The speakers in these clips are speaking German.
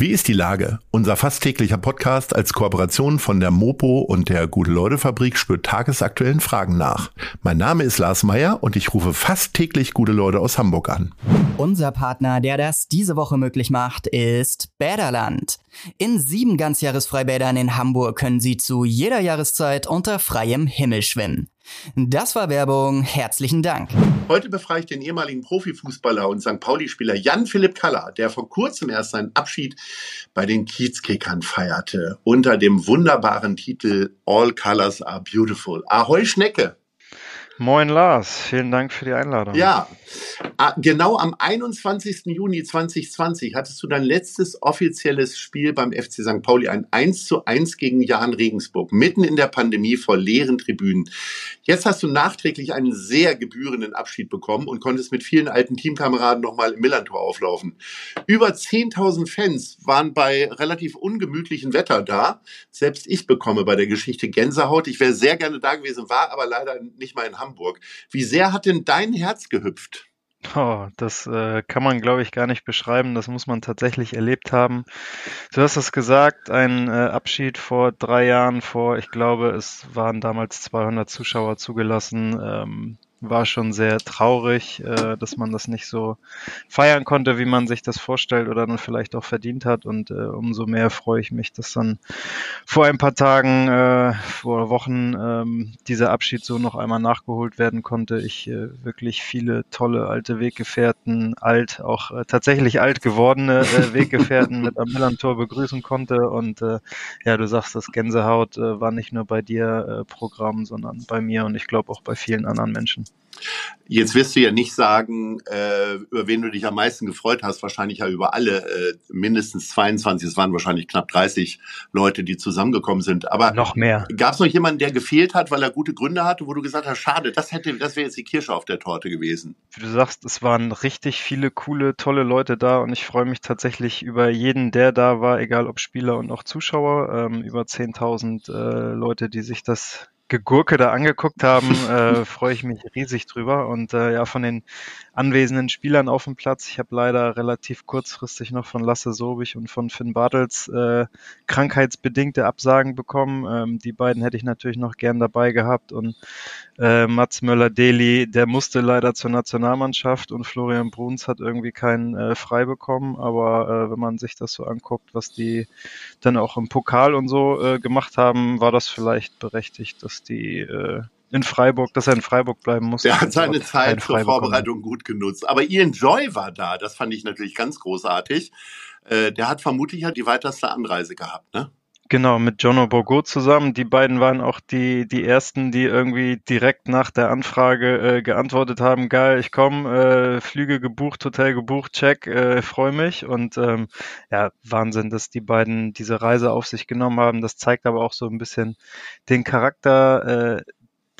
Wie ist die Lage? Unser fast täglicher Podcast als Kooperation von der Mopo und der Gute-Leute-Fabrik spürt tagesaktuellen Fragen nach. Mein Name ist Lars Meyer und ich rufe fast täglich gute Leute aus Hamburg an. Unser Partner, der das diese Woche möglich macht, ist Bäderland. In sieben Ganzjahresfreibädern in Hamburg können Sie zu jeder Jahreszeit unter freiem Himmel schwimmen. Das war Werbung. Herzlichen Dank. Heute befreie ich den ehemaligen Profifußballer und St. Pauli-Spieler Jan-Philipp Kaller, der vor kurzem erst seinen Abschied bei den Kiezkickern feierte, unter dem wunderbaren Titel All Colors are Beautiful. Ahoi Schnecke! Moin Lars, vielen Dank für die Einladung. Ja, genau am 21. Juni 2020 hattest du dein letztes offizielles Spiel beim FC St. Pauli, ein 1 zu 1 gegen Jan Regensburg, mitten in der Pandemie vor leeren Tribünen. Jetzt hast du nachträglich einen sehr gebührenden Abschied bekommen und konntest mit vielen alten Teamkameraden nochmal im Millantor auflaufen. Über 10.000 Fans waren bei relativ ungemütlichem Wetter da. Selbst ich bekomme bei der Geschichte Gänsehaut. Ich wäre sehr gerne da gewesen, war aber leider nicht mal in Hamburg. Hamburg. Wie sehr hat denn dein Herz gehüpft? Oh, das äh, kann man, glaube ich, gar nicht beschreiben. Das muss man tatsächlich erlebt haben. Du hast es gesagt, ein äh, Abschied vor drei Jahren, vor, ich glaube, es waren damals 200 Zuschauer zugelassen. Ähm, war schon sehr traurig, äh, dass man das nicht so feiern konnte, wie man sich das vorstellt oder dann vielleicht auch verdient hat. Und äh, umso mehr freue ich mich, dass dann vor ein paar Tagen, äh, vor Wochen ähm, dieser Abschied so noch einmal nachgeholt werden konnte. Ich äh, wirklich viele tolle alte Weggefährten, alt, auch äh, tatsächlich alt gewordene äh, Weggefährten mit am Millantor begrüßen konnte. Und äh, ja, du sagst, das Gänsehaut äh, war nicht nur bei dir äh, Programm, sondern bei mir und ich glaube auch bei vielen anderen Menschen. Jetzt wirst du ja nicht sagen, äh, über wen du dich am meisten gefreut hast, wahrscheinlich ja über alle, äh, mindestens 22, es waren wahrscheinlich knapp 30 Leute, die zusammengekommen sind. Aber noch mehr. Gab es noch jemanden, der gefehlt hat, weil er gute Gründe hatte, wo du gesagt hast, schade, das hätte, das wäre jetzt die Kirsche auf der Torte gewesen. Wie du sagst, es waren richtig viele coole, tolle Leute da und ich freue mich tatsächlich über jeden, der da war, egal ob Spieler und auch Zuschauer, ähm, über 10.000 äh, Leute, die sich das Gegurke da angeguckt haben, äh, freue ich mich riesig drüber. Und äh, ja, von den anwesenden Spielern auf dem Platz, ich habe leider relativ kurzfristig noch von Lasse Sobich und von Finn Bartels äh, krankheitsbedingte Absagen bekommen. Ähm, die beiden hätte ich natürlich noch gern dabei gehabt. Und äh, Mats Möller-Deli, der musste leider zur Nationalmannschaft und Florian Bruns hat irgendwie keinen äh, frei bekommen. Aber äh, wenn man sich das so anguckt, was die dann auch im Pokal und so äh, gemacht haben, war das vielleicht berechtigt, dass die äh, in Freiburg, dass er in Freiburg bleiben muss. Er hat seine Zeit zur Vorbereitung gut genutzt. Aber Ian Joy war da, das fand ich natürlich ganz großartig. Äh, der hat vermutlich ja die weiteste Anreise gehabt, ne? Genau, mit Jono Borgo zusammen. Die beiden waren auch die, die ersten, die irgendwie direkt nach der Anfrage äh, geantwortet haben, geil, ich komme, äh, Flüge gebucht, Hotel gebucht, check, äh, freue mich. Und ähm, ja, Wahnsinn, dass die beiden diese Reise auf sich genommen haben. Das zeigt aber auch so ein bisschen den Charakter äh,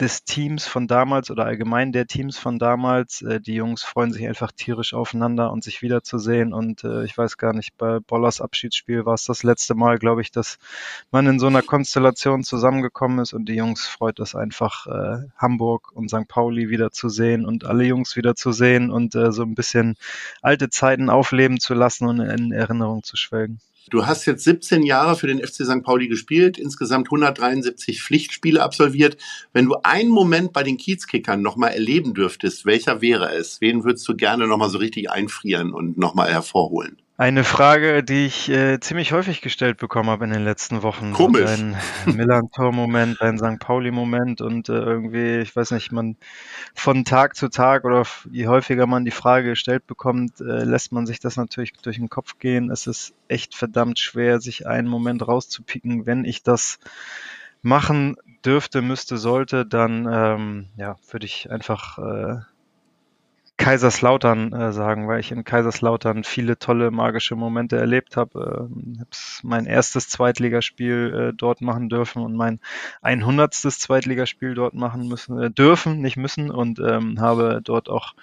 des Teams von damals oder allgemein der Teams von damals. Äh, die Jungs freuen sich einfach tierisch aufeinander und sich wiederzusehen. Und äh, ich weiß gar nicht, bei Bollers Abschiedsspiel war es das letzte Mal, glaube ich, dass man in so einer Konstellation zusammengekommen ist und die Jungs freut es einfach, äh, Hamburg und St. Pauli wieder zu sehen und alle Jungs wieder zu sehen und äh, so ein bisschen alte Zeiten aufleben zu lassen und in Erinnerung zu schwelgen. Du hast jetzt 17 Jahre für den FC St. Pauli gespielt, insgesamt 173 Pflichtspiele absolviert. Wenn du einen Moment bei den Kiezkickern nochmal erleben dürftest, welcher wäre es? Wen würdest du gerne nochmal so richtig einfrieren und nochmal hervorholen? Eine Frage, die ich äh, ziemlich häufig gestellt bekommen habe in den letzten Wochen. Komisch. Ein Millantor-Moment, ein St. Pauli-Moment und äh, irgendwie, ich weiß nicht, man von Tag zu Tag oder je häufiger man die Frage gestellt bekommt, äh, lässt man sich das natürlich durch den Kopf gehen. Es ist echt verdammt schwer, sich einen Moment rauszupicken. Wenn ich das machen dürfte, müsste, sollte, dann ähm, ja, würde ich einfach äh, Kaiserslautern äh, sagen, weil ich in Kaiserslautern viele tolle magische Momente erlebt habe. Ähm, habe mein erstes Zweitligaspiel äh, dort machen dürfen und mein 100. Zweitligaspiel dort machen müssen äh, dürfen, nicht müssen und ähm, habe dort auch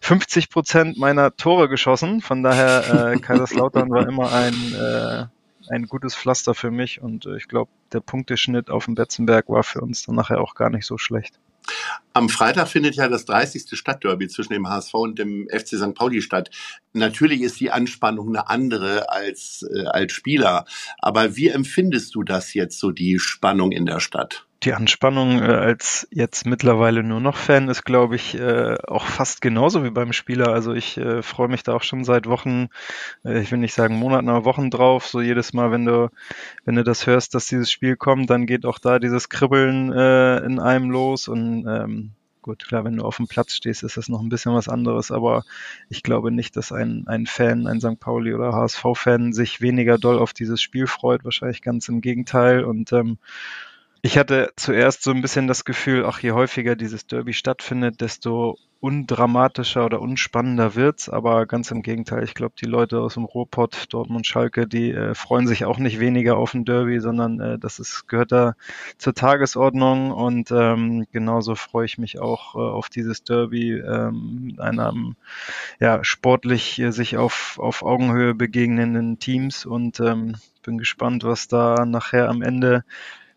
50 Prozent meiner Tore geschossen. Von daher äh, Kaiserslautern war immer ein äh, ein gutes Pflaster für mich und äh, ich glaube, der Punkteschnitt auf dem Betzenberg war für uns dann nachher auch gar nicht so schlecht. Am Freitag findet ja das 30. Stadtderby zwischen dem HSV und dem FC St. Pauli statt. Natürlich ist die Anspannung eine andere als, äh, als Spieler. Aber wie empfindest du das jetzt, so die Spannung in der Stadt? Die Anspannung äh, als jetzt mittlerweile nur noch Fan ist, glaube ich, äh, auch fast genauso wie beim Spieler. Also ich äh, freue mich da auch schon seit Wochen, äh, ich will nicht sagen Monaten, aber Wochen drauf. So jedes Mal, wenn du, wenn du das hörst, dass dieses Spiel kommt, dann geht auch da dieses Kribbeln äh, in einem los. Und ähm, gut, klar, wenn du auf dem Platz stehst, ist das noch ein bisschen was anderes. Aber ich glaube nicht, dass ein, ein Fan, ein St. Pauli oder HSV-Fan sich weniger doll auf dieses Spiel freut. Wahrscheinlich ganz im Gegenteil. Und ähm, ich hatte zuerst so ein bisschen das Gefühl, ach, je häufiger dieses Derby stattfindet, desto undramatischer oder unspannender wird's. Aber ganz im Gegenteil, ich glaube, die Leute aus dem Ruhrpott, Dortmund, Schalke, die äh, freuen sich auch nicht weniger auf ein Derby, sondern äh, das ist, gehört da zur Tagesordnung. Und ähm, genauso freue ich mich auch äh, auf dieses Derby, ähm, einem ja, sportlich äh, sich auf, auf Augenhöhe begegnenden Teams. Und ähm, bin gespannt, was da nachher am Ende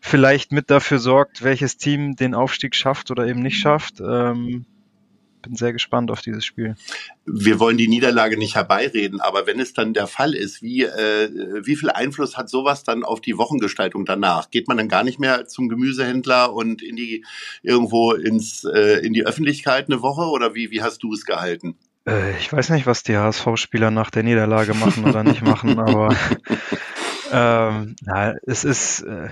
vielleicht mit dafür sorgt, welches Team den Aufstieg schafft oder eben nicht schafft. Ähm, bin sehr gespannt auf dieses Spiel. Wir wollen die Niederlage nicht herbeireden, aber wenn es dann der Fall ist, wie, äh, wie viel Einfluss hat sowas dann auf die Wochengestaltung danach? Geht man dann gar nicht mehr zum Gemüsehändler und in die irgendwo ins äh, in die Öffentlichkeit eine Woche oder wie wie hast du es gehalten? Äh, ich weiß nicht, was die HSV-Spieler nach der Niederlage machen oder nicht machen, aber ähm, na, es ist äh,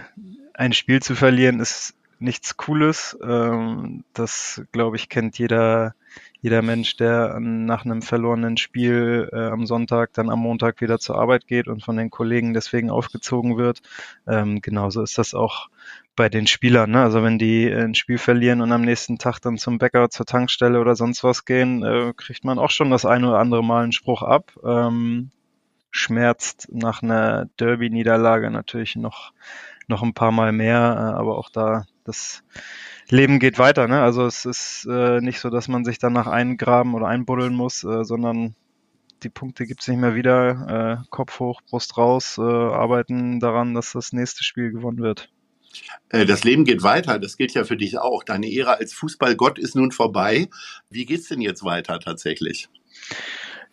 ein Spiel zu verlieren ist nichts Cooles. Ähm, das, glaube ich, kennt jeder, jeder Mensch, der nach einem verlorenen Spiel äh, am Sonntag dann am Montag wieder zur Arbeit geht und von den Kollegen deswegen aufgezogen wird. Ähm, genauso ist das auch bei den Spielern. Ne? Also wenn die ein Spiel verlieren und am nächsten Tag dann zum Bäcker, zur Tankstelle oder sonst was gehen, äh, kriegt man auch schon das eine oder andere Mal einen Spruch ab. Ähm, schmerzt nach einer Derby-Niederlage natürlich noch noch ein paar Mal mehr, äh, aber auch da das Leben geht weiter. Ne? Also es ist äh, nicht so, dass man sich danach eingraben oder einbuddeln muss, äh, sondern die Punkte gibt's nicht mehr wieder. Äh, Kopf hoch, Brust raus, äh, arbeiten daran, dass das nächste Spiel gewonnen wird. Äh, das Leben geht weiter, das gilt ja für dich auch. Deine Ära als Fußballgott ist nun vorbei. Wie geht's denn jetzt weiter tatsächlich?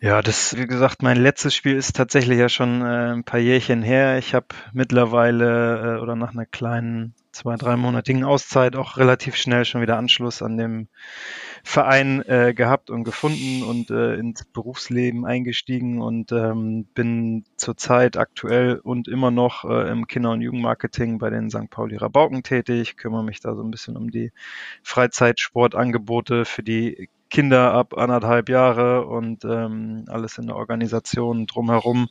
Ja, das, wie gesagt, mein letztes Spiel ist tatsächlich ja schon äh, ein paar Jährchen her. Ich habe mittlerweile äh, oder nach einer kleinen zwei, dreimonatigen Auszeit auch relativ schnell schon wieder Anschluss an dem Verein äh, gehabt und gefunden und äh, ins Berufsleben eingestiegen und ähm, bin zurzeit aktuell und immer noch äh, im Kinder- und Jugendmarketing bei den St. Pauli Rabauken tätig, kümmere mich da so ein bisschen um die Freizeitsportangebote für die Kinder ab anderthalb Jahre und ähm, alles in der Organisation drumherum.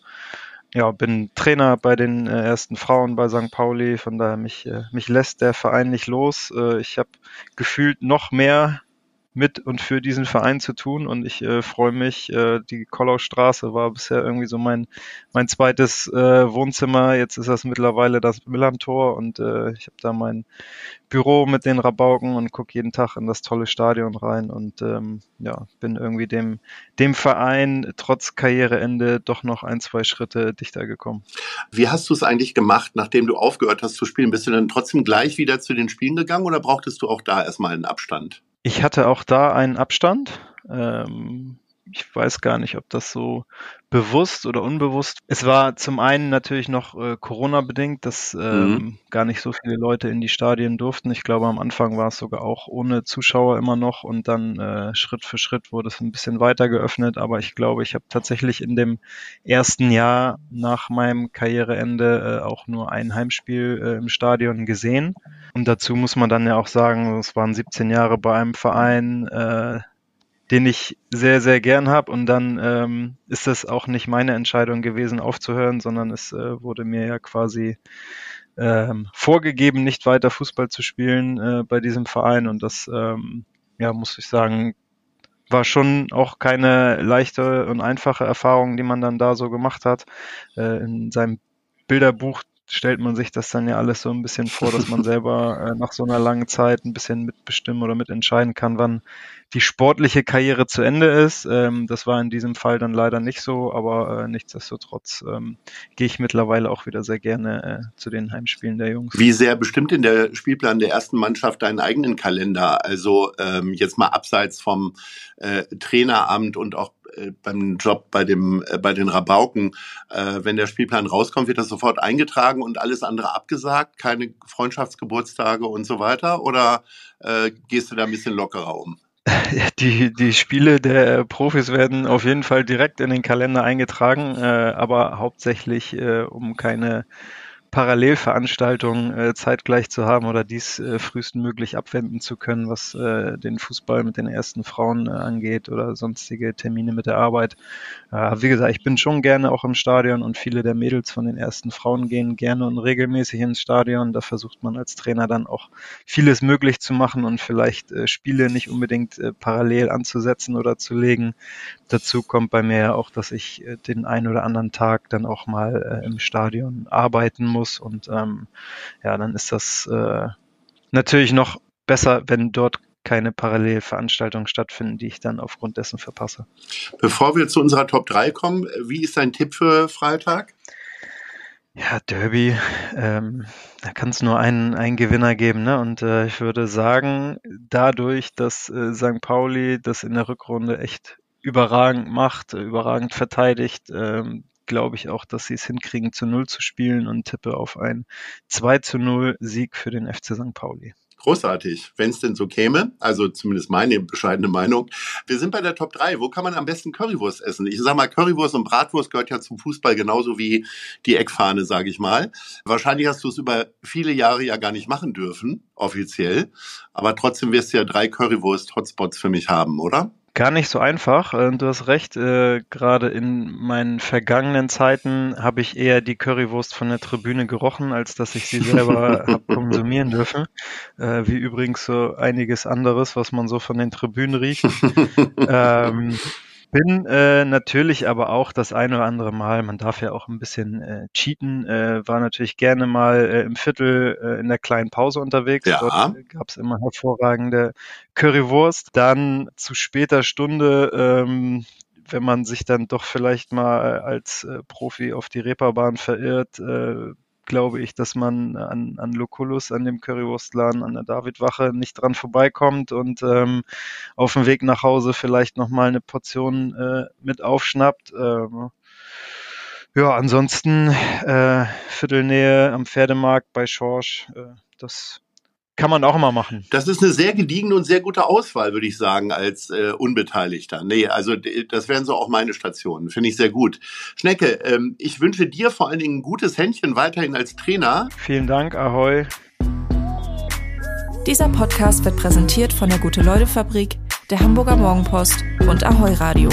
Ja, bin Trainer bei den äh, ersten Frauen bei St. Pauli, von daher mich, äh, mich lässt der Verein nicht los. Äh, ich habe gefühlt noch mehr mit und für diesen Verein zu tun und ich äh, freue mich. Äh, die Kollaustraße war bisher irgendwie so mein mein zweites äh, Wohnzimmer. Jetzt ist das mittlerweile das Millantor und äh, ich habe da mein Büro mit den Rabauken und gucke jeden Tag in das tolle Stadion rein und ähm, ja bin irgendwie dem dem Verein trotz Karriereende doch noch ein zwei Schritte dichter gekommen. Wie hast du es eigentlich gemacht, nachdem du aufgehört hast zu spielen? Bist du dann trotzdem gleich wieder zu den Spielen gegangen oder brauchtest du auch da erstmal einen Abstand? Ich hatte auch da einen Abstand. Ähm, ich weiß gar nicht, ob das so bewusst oder unbewusst. Es war zum einen natürlich noch äh, Corona-bedingt, dass ähm, mhm. gar nicht so viele Leute in die Stadien durften. Ich glaube, am Anfang war es sogar auch ohne Zuschauer immer noch und dann äh, Schritt für Schritt wurde es ein bisschen weiter geöffnet. Aber ich glaube, ich habe tatsächlich in dem ersten Jahr nach meinem Karriereende äh, auch nur ein Heimspiel äh, im Stadion gesehen. Und dazu muss man dann ja auch sagen, es waren 17 Jahre bei einem Verein, äh, den ich sehr, sehr gern habe. Und dann ähm, ist das auch nicht meine Entscheidung gewesen, aufzuhören, sondern es äh, wurde mir ja quasi ähm, vorgegeben, nicht weiter Fußball zu spielen äh, bei diesem Verein. Und das, ähm, ja, muss ich sagen, war schon auch keine leichte und einfache Erfahrung, die man dann da so gemacht hat. Äh, in seinem Bilderbuch stellt man sich das dann ja alles so ein bisschen vor, dass man selber äh, nach so einer langen Zeit ein bisschen mitbestimmen oder mitentscheiden kann, wann die sportliche Karriere zu Ende ist. Ähm, das war in diesem Fall dann leider nicht so, aber äh, nichtsdestotrotz ähm, gehe ich mittlerweile auch wieder sehr gerne äh, zu den Heimspielen der Jungs. Wie sehr bestimmt in der Spielplan der ersten Mannschaft deinen eigenen Kalender? Also ähm, jetzt mal abseits vom äh, Traineramt und auch beim Job bei dem äh, bei den Rabauken, äh, wenn der Spielplan rauskommt, wird das sofort eingetragen und alles andere abgesagt, keine Freundschaftsgeburtstage und so weiter? Oder äh, gehst du da ein bisschen lockerer um? Die, die Spiele der Profis werden auf jeden Fall direkt in den Kalender eingetragen, äh, aber hauptsächlich äh, um keine Parallelveranstaltungen äh, zeitgleich zu haben oder dies äh, frühestmöglich abwenden zu können, was äh, den Fußball mit den ersten Frauen äh, angeht oder sonstige Termine mit der Arbeit. Äh, wie gesagt, ich bin schon gerne auch im Stadion und viele der Mädels von den ersten Frauen gehen gerne und regelmäßig ins Stadion. Da versucht man als Trainer dann auch vieles möglich zu machen und vielleicht äh, Spiele nicht unbedingt parallel anzusetzen oder zu legen. Dazu kommt bei mir auch, dass ich den einen oder anderen Tag dann auch mal im Stadion arbeiten muss muss. Und ähm, ja, dann ist das äh, natürlich noch besser, wenn dort keine Parallelveranstaltungen stattfinden, die ich dann aufgrund dessen verpasse. Bevor wir zu unserer Top 3 kommen, wie ist dein Tipp für Freitag? Ja, Derby, ähm, da kann es nur einen, einen Gewinner geben. Ne? Und äh, ich würde sagen, dadurch, dass äh, St. Pauli das in der Rückrunde echt überragend macht, überragend verteidigt, ähm, glaube ich auch, dass sie es hinkriegen, zu Null zu spielen und tippe auf einen 2 zu 0 Sieg für den FC St. Pauli. Großartig, wenn es denn so käme, also zumindest meine bescheidene Meinung. Wir sind bei der Top 3. Wo kann man am besten Currywurst essen? Ich sage mal, Currywurst und Bratwurst gehört ja zum Fußball genauso wie die Eckfahne, sage ich mal. Wahrscheinlich hast du es über viele Jahre ja gar nicht machen dürfen, offiziell. Aber trotzdem wirst du ja drei Currywurst-Hotspots für mich haben, oder? Gar nicht so einfach. Äh, du hast recht, äh, gerade in meinen vergangenen Zeiten habe ich eher die Currywurst von der Tribüne gerochen, als dass ich sie selber habe konsumieren dürfen. Äh, wie übrigens so einiges anderes, was man so von den Tribünen riecht. ähm, bin äh, natürlich aber auch das ein oder andere Mal, man darf ja auch ein bisschen äh, cheaten, äh, war natürlich gerne mal äh, im Viertel äh, in der kleinen Pause unterwegs. Ja. Dort äh, gab es immer hervorragende Currywurst. Dann zu später Stunde ähm, wenn man sich dann doch vielleicht mal als äh, Profi auf die Reeperbahn verirrt, äh, glaube ich, dass man an, an Lucullus, an dem Currywurstladen, an der Davidwache nicht dran vorbeikommt und ähm, auf dem Weg nach Hause vielleicht nochmal eine Portion äh, mit aufschnappt. Ähm, ja, ansonsten äh, Viertelnähe am Pferdemarkt bei Schorsch, äh, das kann man auch mal machen. Das ist eine sehr gediegene und sehr gute Auswahl, würde ich sagen, als äh, Unbeteiligter. Nee, also das wären so auch meine Stationen. Finde ich sehr gut. Schnecke, ähm, ich wünsche dir vor allen Dingen ein gutes Händchen weiterhin als Trainer. Vielen Dank, Ahoi. Dieser Podcast wird präsentiert von der Gute-Leute-Fabrik, der Hamburger Morgenpost und Ahoi Radio.